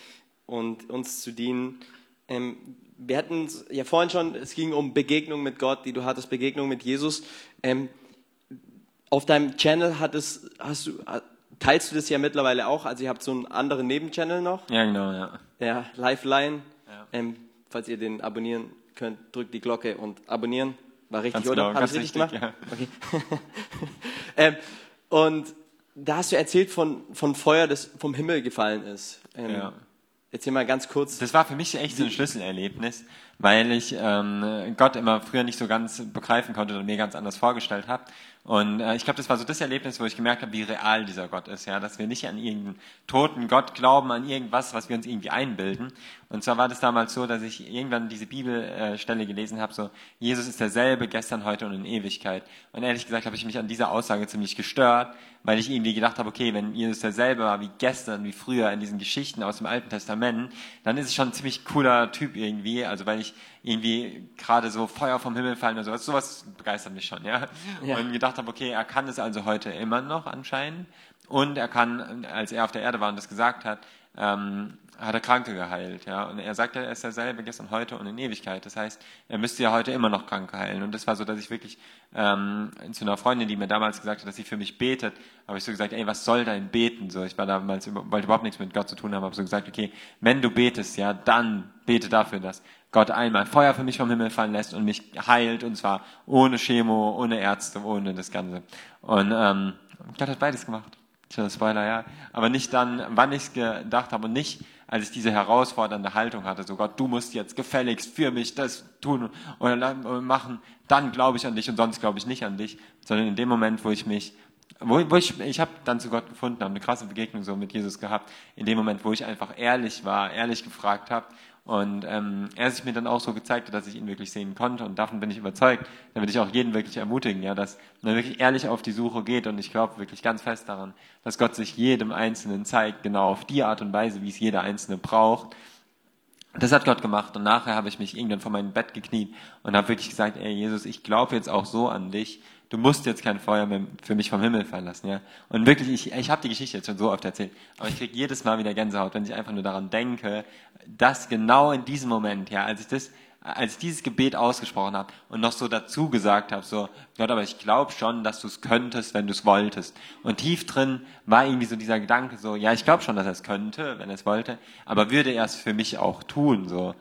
und uns zu dienen. Ähm, wir hatten ja vorhin schon, es ging um Begegnung mit Gott, die du hattest, Begegnung mit Jesus. Ähm, auf deinem Channel hat es, hast du, teilst du das ja mittlerweile auch, also ihr habt so einen anderen Nebenchannel noch, Ja, genau, ja. der Lifeline. Ja. Ähm, falls ihr den abonnieren könnt, drückt die Glocke und abonnieren. War richtig, Ganz oder? genau, Hab ich's ganz richtig richtig, gemacht? Okay. ähm, und da hast du erzählt von, von Feuer, das vom Himmel gefallen ist. Ähm, Ja. Erzähl mal ganz kurz. Das war für mich echt so ein Schlüsselerlebnis, weil ich ähm, Gott immer früher nicht so ganz begreifen konnte oder mir ganz anders vorgestellt habe. Und äh, ich glaube, das war so das Erlebnis, wo ich gemerkt habe, wie real dieser Gott ist, ja, dass wir nicht an irgendeinen toten Gott glauben, an irgendwas, was wir uns irgendwie einbilden. Und zwar war das damals so, dass ich irgendwann diese Bibelstelle gelesen habe, so Jesus ist derselbe gestern, heute und in Ewigkeit. Und ehrlich gesagt habe ich mich an dieser Aussage ziemlich gestört, weil ich irgendwie gedacht habe, okay, wenn Jesus derselbe war wie gestern, wie früher in diesen Geschichten aus dem Alten Testament, dann ist es schon ein ziemlich cooler Typ irgendwie. Also weil ich irgendwie gerade so Feuer vom Himmel fallen oder sowas, sowas begeistert mich schon, ja. Ja. Und gedacht habe, okay, er kann es also heute immer noch anscheinend. Und er kann, als er auf der Erde war und das gesagt hat, ähm, hat er Kranke geheilt, ja. Und er sagt, er ist derselbe gestern, heute und in Ewigkeit. Das heißt, er müsste ja heute immer noch Kranke heilen. Und das war so, dass ich wirklich ähm, zu einer Freundin, die mir damals gesagt hat, dass sie für mich betet, habe ich so gesagt, ey, was soll dein Beten? So, ich war damals wollte überhaupt nichts mit Gott zu tun haben, habe so gesagt, okay, wenn du betest, ja, dann bete dafür, dass Gott einmal Feuer für mich vom Himmel fallen lässt und mich heilt, und zwar ohne Chemo, ohne Ärzte, ohne das Ganze. Und ähm, Gott hat beides gemacht. Tja, Spoiler, ja. Aber nicht dann, wann ich es gedacht habe und nicht, als ich diese herausfordernde Haltung hatte, so Gott, du musst jetzt gefälligst für mich das tun oder oder machen, dann glaube ich an dich und sonst glaube ich nicht an dich, sondern in dem Moment, wo ich mich, wo, wo ich, ich habe dann zu Gott gefunden, habe eine krasse Begegnung so mit Jesus gehabt, in dem Moment, wo ich einfach ehrlich war, ehrlich gefragt habe und ähm, er sich mir dann auch so gezeigt hat, dass ich ihn wirklich sehen konnte und davon bin ich überzeugt. Da will ich auch jeden wirklich ermutigen, ja, dass man wirklich ehrlich auf die Suche geht und ich glaube wirklich ganz fest daran, dass Gott sich jedem Einzelnen zeigt, genau auf die Art und Weise, wie es jeder Einzelne braucht. Das hat Gott gemacht und nachher habe ich mich irgendwann vor meinem Bett gekniet und habe wirklich gesagt, ey Jesus, ich glaube jetzt auch so an dich. Du musst jetzt kein Feuer mehr für mich vom Himmel fallen lassen, ja. Und wirklich, ich, ich habe die Geschichte jetzt schon so oft erzählt, aber ich kriege jedes Mal wieder Gänsehaut, wenn ich einfach nur daran denke, dass genau in diesem Moment, ja, als ich das, als ich dieses Gebet ausgesprochen habe und noch so dazu gesagt habe, so, Gott, aber ich glaube schon, dass du es könntest, wenn du es wolltest. Und tief drin war irgendwie so dieser Gedanke, so, ja, ich glaube schon, dass er es könnte, wenn er es wollte, aber würde er es für mich auch tun, so.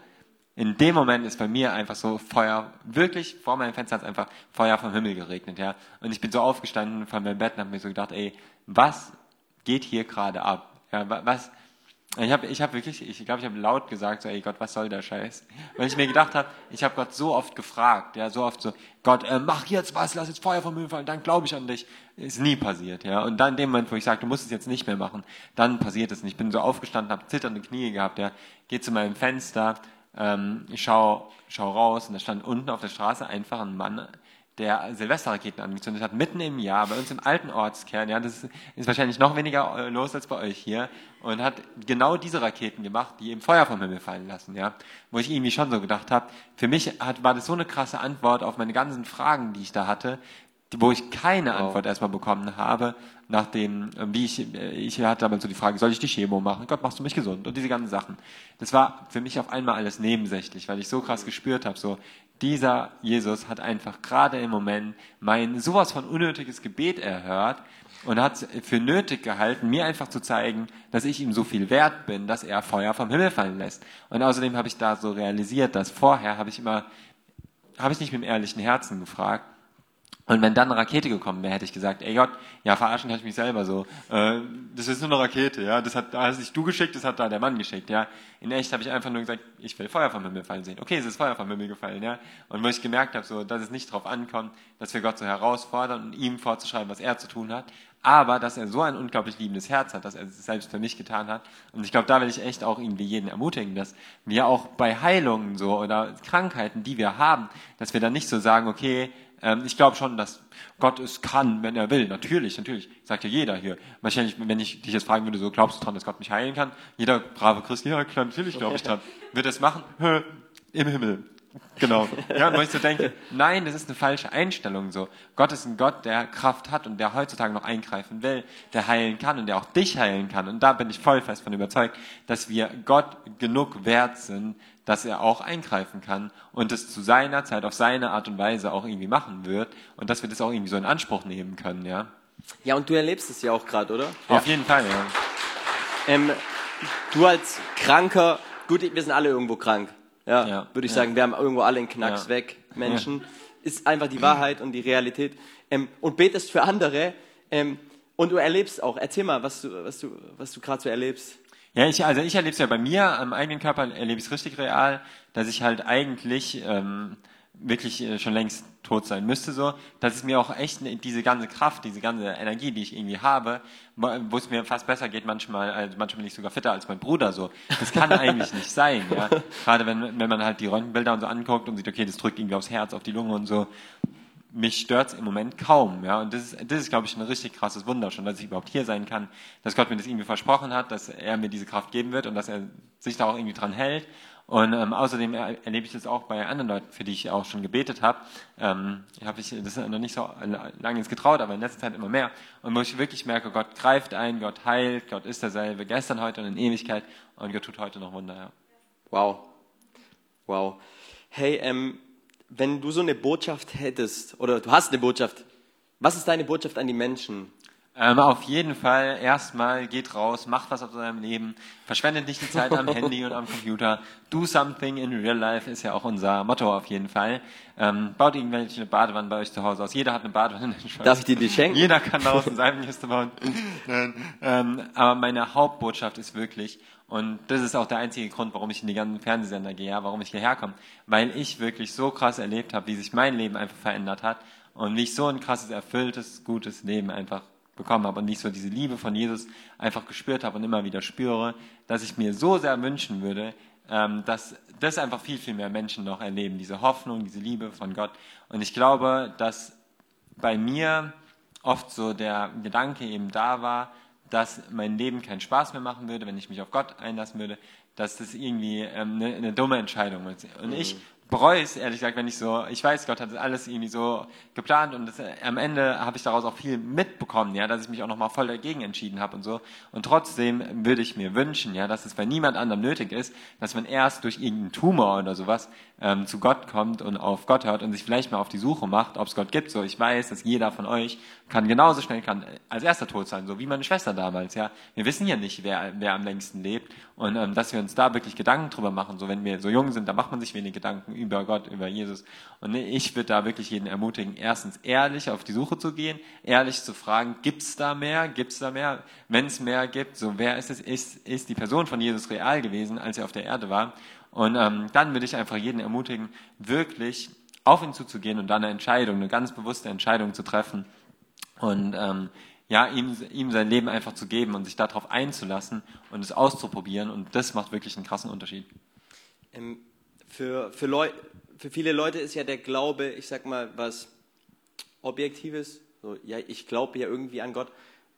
In dem Moment ist bei mir einfach so Feuer, wirklich vor meinem Fenster hat einfach Feuer vom Himmel geregnet, ja. Und ich bin so aufgestanden von meinem Bett und habe mir so gedacht, ey, was geht hier gerade ab? Ja, wa- was, ich habe ich hab wirklich, ich glaube, ich habe laut gesagt, so, ey Gott, was soll der Scheiß? Weil ich mir gedacht habe, ich habe Gott so oft gefragt, ja, so oft so, Gott, äh, mach jetzt was, lass jetzt Feuer vom Himmel fallen, dann glaube ich an dich. Ist nie passiert, ja. Und dann in dem Moment, wo ich sage, du musst es jetzt nicht mehr machen, dann passiert es nicht. Ich bin so aufgestanden, habe zitternde Knie gehabt, ja, gehe zu meinem Fenster, ähm, ich schau, schau raus und da stand unten auf der Straße einfach ein Mann, der Silvesterraketen angezündet hat, mitten im Jahr, bei uns im alten Ortskern, ja, das ist, wahrscheinlich noch weniger äh, los als bei euch hier, und hat genau diese Raketen gemacht, die eben Feuer vom Himmel fallen lassen, ja, wo ich irgendwie schon so gedacht habe, für mich hat, war das so eine krasse Antwort auf meine ganzen Fragen, die ich da hatte, wo ich keine Antwort erstmal bekommen habe, nachdem, äh, wie ich, äh, ich hatte damals so die Frage, soll ich die Chemo machen? Gott, machst du mich gesund? Und diese ganzen Sachen. Das war für mich auf einmal alles nebensächlich, weil ich so krass gespürt habe, so, dieser Jesus hat einfach gerade im Moment mein sowas von unnötiges Gebet erhört und hat für nötig gehalten, mir einfach zu zeigen, dass ich ihm so viel wert bin, dass er Feuer vom Himmel fallen lässt. Und außerdem habe ich da so realisiert, dass vorher habe ich immer, habe ich nicht mit dem ehrlichen Herzen gefragt, und wenn dann eine Rakete gekommen wäre, hätte ich gesagt, ey Gott, ja, verarschen kann ich mich selber so. Äh, das ist nur eine Rakete, ja. Das hat, da hast nicht du geschickt, das hat da der Mann geschickt, ja. In echt habe ich einfach nur gesagt, ich will Feuer vom Himmel fallen sehen. Okay, es ist Feuer vom Himmel gefallen, ja. Und wo ich gemerkt habe, so, dass es nicht darauf ankommt, dass wir Gott so herausfordern und ihm vorzuschreiben, was er zu tun hat, aber dass er so ein unglaublich liebendes Herz hat, dass er es selbst für mich getan hat. Und ich glaube, da will ich echt auch irgendwie jeden ermutigen, dass wir auch bei Heilungen so oder Krankheiten, die wir haben, dass wir dann nicht so sagen, okay, ich glaube schon, dass Gott es kann, wenn er will. Natürlich, natürlich. Sagt ja jeder hier. Wahrscheinlich, wenn ich dich jetzt fragen würde, so glaubst du dran, dass Gott mich heilen kann? Jeder brave Christ, ja klar, natürlich glaube ich dran. Wird es machen? Hö, Im Himmel. Genau. Ja, und wo ich so denke, nein, das ist eine falsche Einstellung so. Gott ist ein Gott, der Kraft hat und der heutzutage noch eingreifen will, der heilen kann und der auch dich heilen kann. Und da bin ich voll fest von überzeugt, dass wir Gott genug wert sind, dass er auch eingreifen kann und es zu seiner Zeit auf seine Art und Weise auch irgendwie machen wird und dass wir das auch irgendwie so in Anspruch nehmen können, ja. Ja, und du erlebst es ja auch gerade, oder? Auf jeden Fall, ja. Ähm, du als Kranker, gut, wir sind alle irgendwo krank. Ja, Ja. würde ich Ja. sagen, wir haben irgendwo alle einen Knacks Ja. weg, Menschen. Ist einfach die Wahrheit und die Realität. Ähm, und betest für andere. Ähm, und du erlebst auch. Erzähl mal, was du, was du, was du gerade so erlebst. Ja, ich, also ich erlebe es ja bei mir, am eigenen Körper erlebe ich es richtig real, dass ich halt eigentlich ähm, wirklich äh, schon längst tot sein müsste, so, dass es mir auch echt ne- diese ganze Kraft, diese ganze Energie, die ich irgendwie habe, wo es mir fast besser geht manchmal, also manchmal bin ich sogar fitter als mein Bruder, so. Das kann eigentlich nicht sein, ja. Gerade wenn, wenn man halt die Röntgenbilder und so anguckt und sieht, okay, das drückt irgendwie aufs Herz, auf die Lunge und so mich stört's im Moment kaum. Ja? Und das ist, das ist, glaube ich, ein richtig krasses Wunder schon, dass ich überhaupt hier sein kann, dass Gott mir das irgendwie versprochen hat, dass er mir diese Kraft geben wird und dass er sich da auch irgendwie dran hält. Und ähm, außerdem er, erlebe ich das auch bei anderen Leuten, für die ich auch schon gebetet habe. Ähm, habe ich das noch nicht so lange ins getraut, aber in letzter Zeit immer mehr. Und wo ich wirklich merke, Gott greift ein, Gott heilt, Gott ist derselbe, gestern, heute und in Ewigkeit. Und Gott tut heute noch Wunder. Ja. Wow. Wow. Hey, ähm, wenn du so eine Botschaft hättest, oder du hast eine Botschaft, was ist deine Botschaft an die Menschen? Ähm, auf jeden Fall erstmal geht raus, macht was aus eurem Leben, verschwendet nicht die Zeit am Handy und am Computer. Do something in real life ist ja auch unser Motto auf jeden Fall. Ähm, baut irgendwelche Badewannen bei euch zu Hause aus. Jeder hat eine Badewanne. Darf ich dir die schenken? Jeder kann daraus in seinem Kiste bauen. Ähm, aber meine Hauptbotschaft ist wirklich, und das ist auch der einzige Grund, warum ich in die ganzen Fernsehsender gehe, ja, warum ich hierher komme, weil ich wirklich so krass erlebt habe, wie sich mein Leben einfach verändert hat und wie ich so ein krasses, erfülltes, gutes Leben einfach bekommen habe und wie ich so diese Liebe von Jesus einfach gespürt habe und immer wieder spüre, dass ich mir so sehr wünschen würde, ähm, dass das einfach viel, viel mehr Menschen noch erleben, diese Hoffnung, diese Liebe von Gott. Und ich glaube, dass bei mir oft so der Gedanke eben da war, dass mein Leben keinen Spaß mehr machen würde, wenn ich mich auf Gott einlassen würde, dass das irgendwie ähm, eine, eine dumme Entscheidung ist. Und ich bereue es, ehrlich gesagt, wenn ich so, ich weiß, Gott hat das alles irgendwie so geplant und das, äh, am Ende habe ich daraus auch viel mitbekommen, ja, dass ich mich auch nochmal voll dagegen entschieden habe und so. Und trotzdem würde ich mir wünschen, ja, dass es bei niemand anderem nötig ist, dass man erst durch irgendeinen Tumor oder sowas ähm, zu Gott kommt und auf Gott hört und sich vielleicht mal auf die Suche macht, ob es Gott gibt. So, ich weiß, dass jeder von euch kann genauso schnell kann als erster tot sein, so wie meine Schwester damals, ja. Wir wissen ja nicht, wer, wer am längsten lebt und ähm, dass wir uns da wirklich Gedanken drüber machen, so wenn wir so jung sind, da macht man sich wenig Gedanken über Gott, über Jesus. Und ich würde da wirklich jeden ermutigen, erstens ehrlich auf die Suche zu gehen, ehrlich zu fragen, gibt's da mehr, gibt's da mehr? Wenn es mehr gibt, so wer ist es? Ist, ist die Person von Jesus real gewesen, als er auf der Erde war? Und ähm, dann würde ich einfach jeden ermutigen, wirklich auf ihn zuzugehen und dann eine Entscheidung, eine ganz bewusste Entscheidung zu treffen und ähm, ja, ihm, ihm sein Leben einfach zu geben und sich darauf einzulassen und es auszuprobieren. Und das macht wirklich einen krassen Unterschied. Ähm, für, für, Leu für viele Leute ist ja der Glaube, ich sag mal, was Objektives. So, ja, ich glaube ja irgendwie an Gott.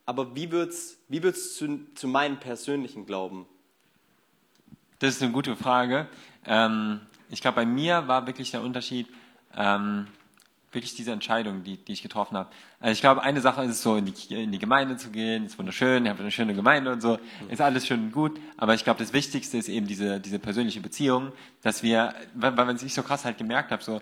Aber wie wird's, wie wird's zu, zu meinem persönlichen Glauben? Das ist eine gute Frage. Ähm, ich glaube, bei mir war wirklich der Unterschied, ähm, wirklich diese Entscheidung, die, die ich getroffen habe. Also ich glaube, eine Sache ist es so, in die, in die Gemeinde zu gehen, ist wunderschön, ihr habt eine schöne Gemeinde und so, ist alles schön und gut, aber ich glaube, das Wichtigste ist eben diese, diese persönliche Beziehung, dass wir, weil, weil sich so krass halt gemerkt hat, so,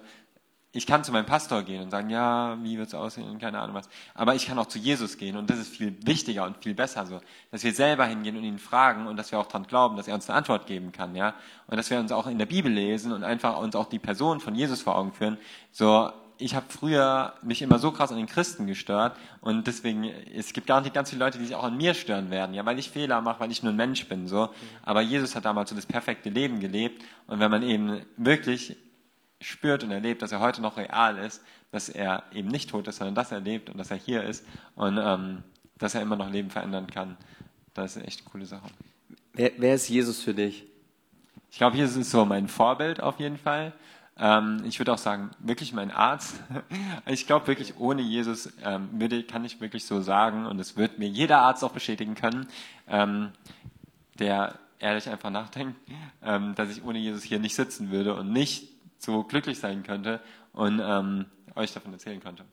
ich kann zu meinem Pastor gehen und sagen, ja, wie wird's aussehen und keine Ahnung was. Aber ich kann auch zu Jesus gehen und das ist viel wichtiger und viel besser so, dass wir selber hingehen und ihn fragen und dass wir auch dran glauben, dass er uns eine Antwort geben kann, ja. Und dass wir uns auch in der Bibel lesen und einfach uns auch die Person von Jesus vor Augen führen. So, ich habe früher mich immer so krass an den Christen gestört und deswegen, es gibt gar nicht ganz viele Leute, die sich auch an mir stören werden, ja, weil ich Fehler mache, weil ich nur ein Mensch bin, so. Aber Jesus hat damals so das perfekte Leben gelebt und wenn man eben wirklich spürt und erlebt, dass er heute noch real ist, dass er eben nicht tot ist, sondern dass er lebt und dass er hier ist und ähm, dass er immer noch Leben verändern kann. Das ist echt eine coole Sache. Wer, wer ist Jesus für dich? Ich glaube, Jesus ist so mein Vorbild auf jeden Fall. Ähm, ich würde auch sagen, wirklich mein Arzt. Ich glaube wirklich, ohne Jesus ähm, würde, kann ich wirklich so sagen, und das wird mir jeder Arzt auch bestätigen können, ähm, der ehrlich einfach nachdenkt, ähm, dass ich ohne Jesus hier nicht sitzen würde und nicht so glücklich sein könnte und ähm, euch davon erzählen könnte.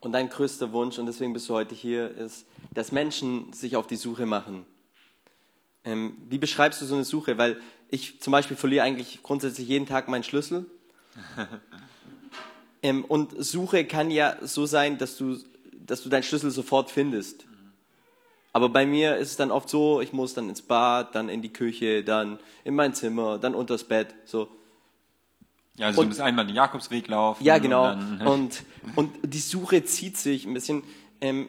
Und dein größter Wunsch, und deswegen bist du heute hier, ist, dass Menschen sich auf die Suche machen. Ähm, wie beschreibst du so eine Suche? Weil ich zum Beispiel verliere eigentlich grundsätzlich jeden Tag meinen Schlüssel. ähm, und Suche kann ja so sein, dass du, dass du deinen Schlüssel sofort findest. Aber bei mir ist es dann oft so, ich muss dann ins Bad, dann in die Küche, dann in mein Zimmer, dann unters Bett. So. Ja, also und, du musst einmal den Jakobsweg laufen. Ja, genau. Und, und, und, die Suche zieht sich ein bisschen. Ähm,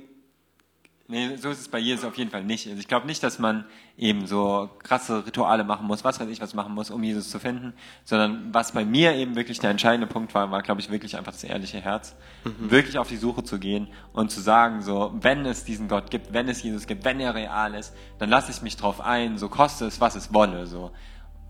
nee, so ist es bei Jesus auf jeden Fall nicht. Also ich glaube nicht, dass man eben so krasse Rituale machen muss, was weiß ich, was machen muss, um Jesus zu finden, sondern was bei mir eben wirklich der entscheidende Punkt war, war, glaube ich, wirklich einfach das ehrliche Herz, mhm. wirklich auf die Suche zu gehen und zu sagen, so, wenn es diesen Gott gibt, wenn es Jesus gibt, wenn er real ist, dann lasse ich mich drauf ein, so koste es, was es wolle, so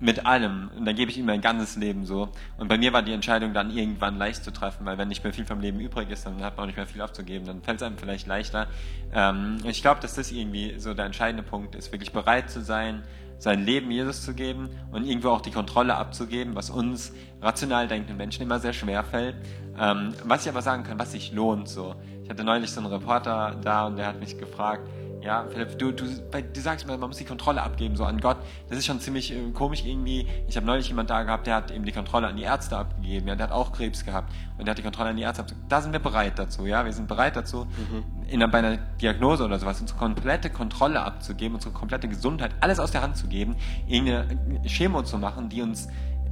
mit allem. Und dann gebe ich ihm mein ganzes Leben so. Und bei mir war die Entscheidung dann irgendwann leicht zu treffen, weil wenn nicht mehr viel vom Leben übrig ist, dann hat man auch nicht mehr viel abzugeben. Dann fällt es einem vielleicht leichter. Ähm, ich glaube, dass das irgendwie so der entscheidende Punkt ist, wirklich bereit zu sein, sein Leben Jesus zu geben und irgendwo auch die Kontrolle abzugeben, was uns rational denkenden Menschen immer sehr schwer fällt. Ähm, was ich aber sagen kann, was sich lohnt so. Ich hatte neulich so einen Reporter da und der hat mich gefragt, ja, Philipp, du, du, du sagst mal, man muss die Kontrolle abgeben, so an Gott. Das ist schon ziemlich äh, komisch irgendwie. Ich habe neulich jemand da gehabt, der hat eben die Kontrolle an die Ärzte abgegeben. Ja, der hat auch Krebs gehabt und der hat die Kontrolle an die Ärzte abgegeben. Da sind wir bereit dazu, ja. Wir sind bereit dazu, mhm. in, bei einer Diagnose oder sowas unsere komplette Kontrolle abzugeben, unsere komplette Gesundheit, alles aus der Hand zu geben, irgendeine Chemo zu machen, die uns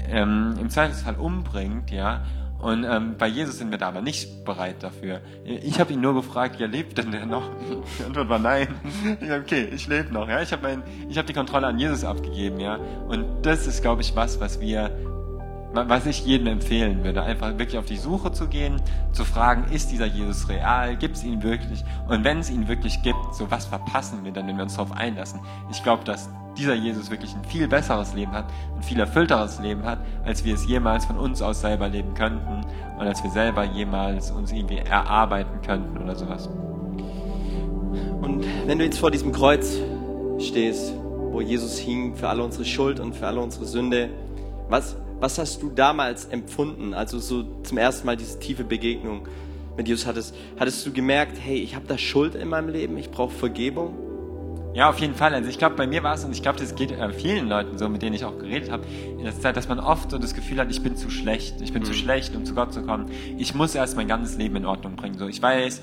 ähm, im Zweifelsfall umbringt, ja, und ähm, bei Jesus sind wir da aber nicht bereit dafür. Ich habe ihn nur gefragt, ja, lebt denn der noch? Die Antwort war nein. Ja, okay, ich lebe noch. Ja, ich habe ich habe die Kontrolle an Jesus abgegeben. Ja, und das ist, glaube ich, was, was wir, was ich jedem empfehlen würde, einfach wirklich auf die Suche zu gehen, zu fragen, ist dieser Jesus real? Gibt es ihn wirklich? Und wenn es ihn wirklich gibt, so was verpassen wir dann, wenn wir uns darauf einlassen? Ich glaube, dass dieser Jesus wirklich ein viel besseres Leben hat, ein viel erfüllteres Leben hat, als wir es jemals von uns aus selber leben könnten und als wir selber jemals uns irgendwie erarbeiten könnten oder sowas. Und wenn du jetzt vor diesem Kreuz stehst, wo Jesus hing für alle unsere Schuld und für alle unsere Sünde, was, was hast du damals empfunden, also so zum ersten Mal diese tiefe Begegnung mit Jesus hattest? Hattest du gemerkt, hey, ich habe da Schuld in meinem Leben, ich brauche Vergebung? Ja, auf jeden Fall. Also ich glaube, bei mir war es, und ich glaube, das geht äh, vielen Leuten so, mit denen ich auch geredet habe, in der Zeit, dass man oft so das Gefühl hat, ich bin zu schlecht, ich bin mhm. zu schlecht, um zu Gott zu kommen. Ich muss erst mein ganzes Leben in Ordnung bringen. So, ich weiß,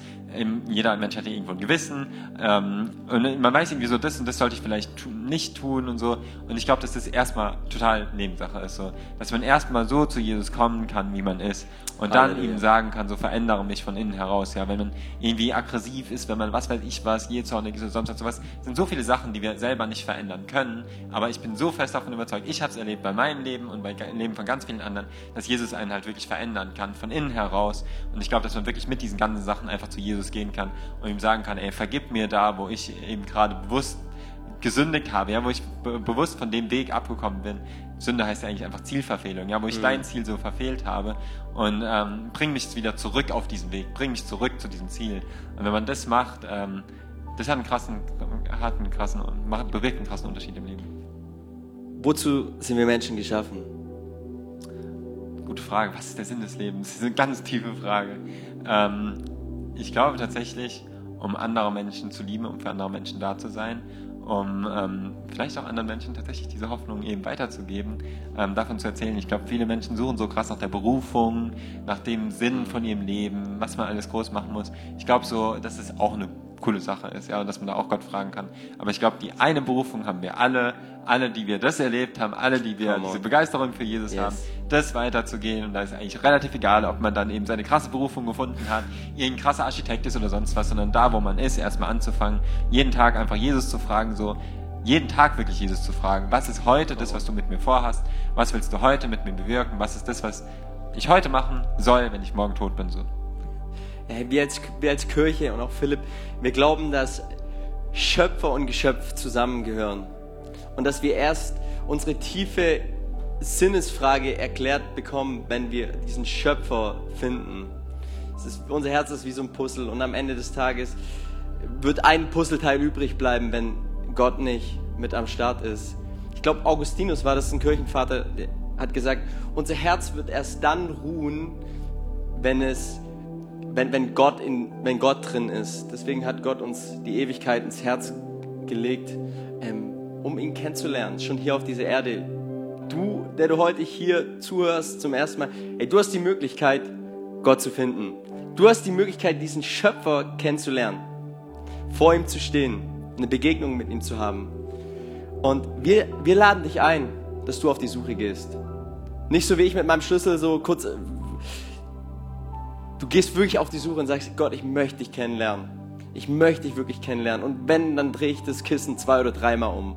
jeder Mensch hat ja irgendwo ein Gewissen ähm, und man weiß irgendwie so, das und das sollte ich vielleicht tu nicht tun und so. Und ich glaube, dass das erstmal total Nebensache ist, so, dass man erstmal so zu Jesus kommen kann, wie man ist und dann Halleluja. ihm sagen kann, so verändere mich von innen heraus. Ja, wenn man irgendwie aggressiv ist, wenn man was weiß ich was, jähzornig ist oder sonst was, sowas, sind so viele Sachen, die wir selber nicht verändern können. Aber ich bin so fest davon überzeugt, ich habe es erlebt bei meinem Leben und bei dem Leben von ganz vielen anderen, dass Jesus einen halt wirklich verändern kann, von innen heraus. Und ich glaube, dass man wirklich mit diesen ganzen Sachen einfach zu Jesus gehen kann und ihm sagen kann, ey, vergib mir da, wo ich eben gerade bewusst gesündigt habe, ja, wo ich be bewusst von dem Weg abgekommen bin. Sünde heißt ja eigentlich einfach Zielverfehlung, ja, wo ich mhm. dein Ziel so verfehlt habe und ähm, bring mich wieder zurück auf diesen Weg, bring mich zurück zu diesem Ziel. Und wenn man das macht, ähm, das hat einen krassen, hat einen krassen, macht, bewirkt einen krassen Unterschied im Leben. Wozu sind wir Menschen geschaffen? Gute Frage. Was ist der Sinn des Lebens? Das ist eine ganz tiefe Frage. Ähm, ich glaube tatsächlich, um andere Menschen zu lieben, um für andere Menschen da zu sein um ähm, vielleicht auch anderen Menschen tatsächlich diese Hoffnung eben weiterzugeben, ähm, davon zu erzählen. Ich glaube, viele Menschen suchen so krass nach der Berufung, nach dem Sinn von ihrem Leben, was man alles groß machen muss. Ich glaube so, dass es auch eine coole Sache ist, ja, und dass man da auch Gott fragen kann. Aber ich glaube, die eine Berufung haben wir alle, alle, die wir das erlebt haben, alle, die wir diese Begeisterung für Jesus yes. haben, das weiterzugehen. Und da ist eigentlich relativ egal, ob man dann eben seine krasse Berufung gefunden hat, irgendein krasser Architekt ist oder sonst was, sondern da, wo man ist, erstmal anzufangen, jeden Tag einfach Jesus zu fragen, so, jeden Tag wirklich Jesus zu fragen, was ist heute das, was du mit mir vorhast? Was willst du heute mit mir bewirken? Was ist das, was ich heute machen soll, wenn ich morgen tot bin, so? Wir als, wir als Kirche und auch Philipp, wir glauben, dass Schöpfer und Geschöpf zusammengehören und dass wir erst unsere tiefe Sinnesfrage erklärt bekommen, wenn wir diesen Schöpfer finden. Ist, unser Herz ist wie so ein Puzzle und am Ende des Tages wird ein Puzzleteil übrig bleiben, wenn Gott nicht mit am Start ist. Ich glaube, Augustinus war das ein Kirchenvater, der hat gesagt, unser Herz wird erst dann ruhen, wenn es wenn, wenn, Gott in, wenn Gott drin ist. Deswegen hat Gott uns die Ewigkeit ins Herz gelegt, ähm, um ihn kennenzulernen, schon hier auf dieser Erde. Du, der du heute hier zuhörst zum ersten Mal, ey, du hast die Möglichkeit, Gott zu finden. Du hast die Möglichkeit, diesen Schöpfer kennenzulernen, vor ihm zu stehen, eine Begegnung mit ihm zu haben. Und wir, wir laden dich ein, dass du auf die Suche gehst. Nicht so wie ich mit meinem Schlüssel so kurz Du gehst wirklich auf die Suche und sagst, Gott, ich möchte dich kennenlernen. Ich möchte dich wirklich kennenlernen. Und wenn, dann drehe ich das Kissen zwei oder dreimal um.